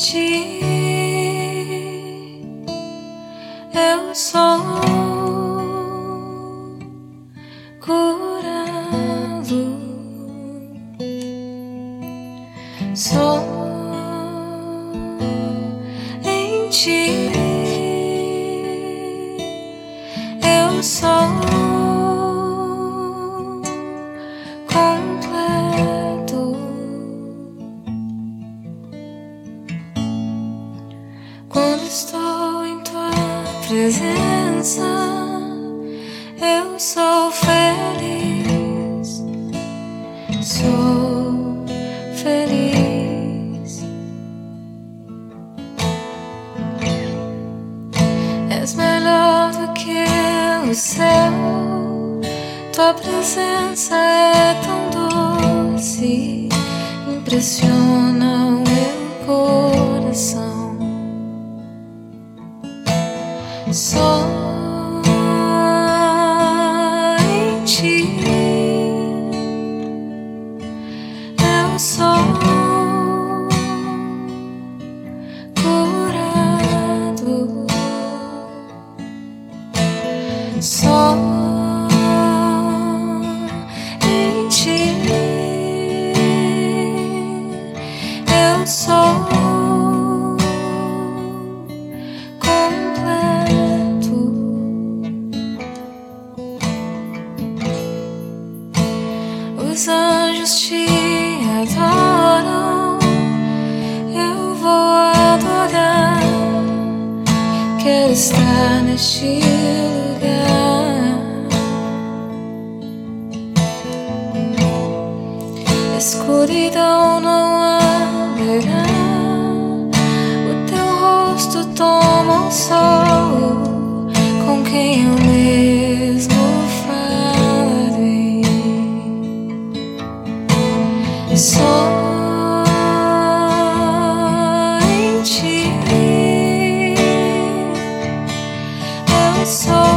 ti eu sou curado. Só em ti eu sou. Quando estou em tua presença, eu sou feliz. Sou feliz. És melhor do que o céu. Tua presença é tão doce, impressiona o meu coração. Só em ti eu sou curado. Só estar neste lugar. Escuridão não haverá. O teu rosto toma um sol com quem eu mesmo falei. Só so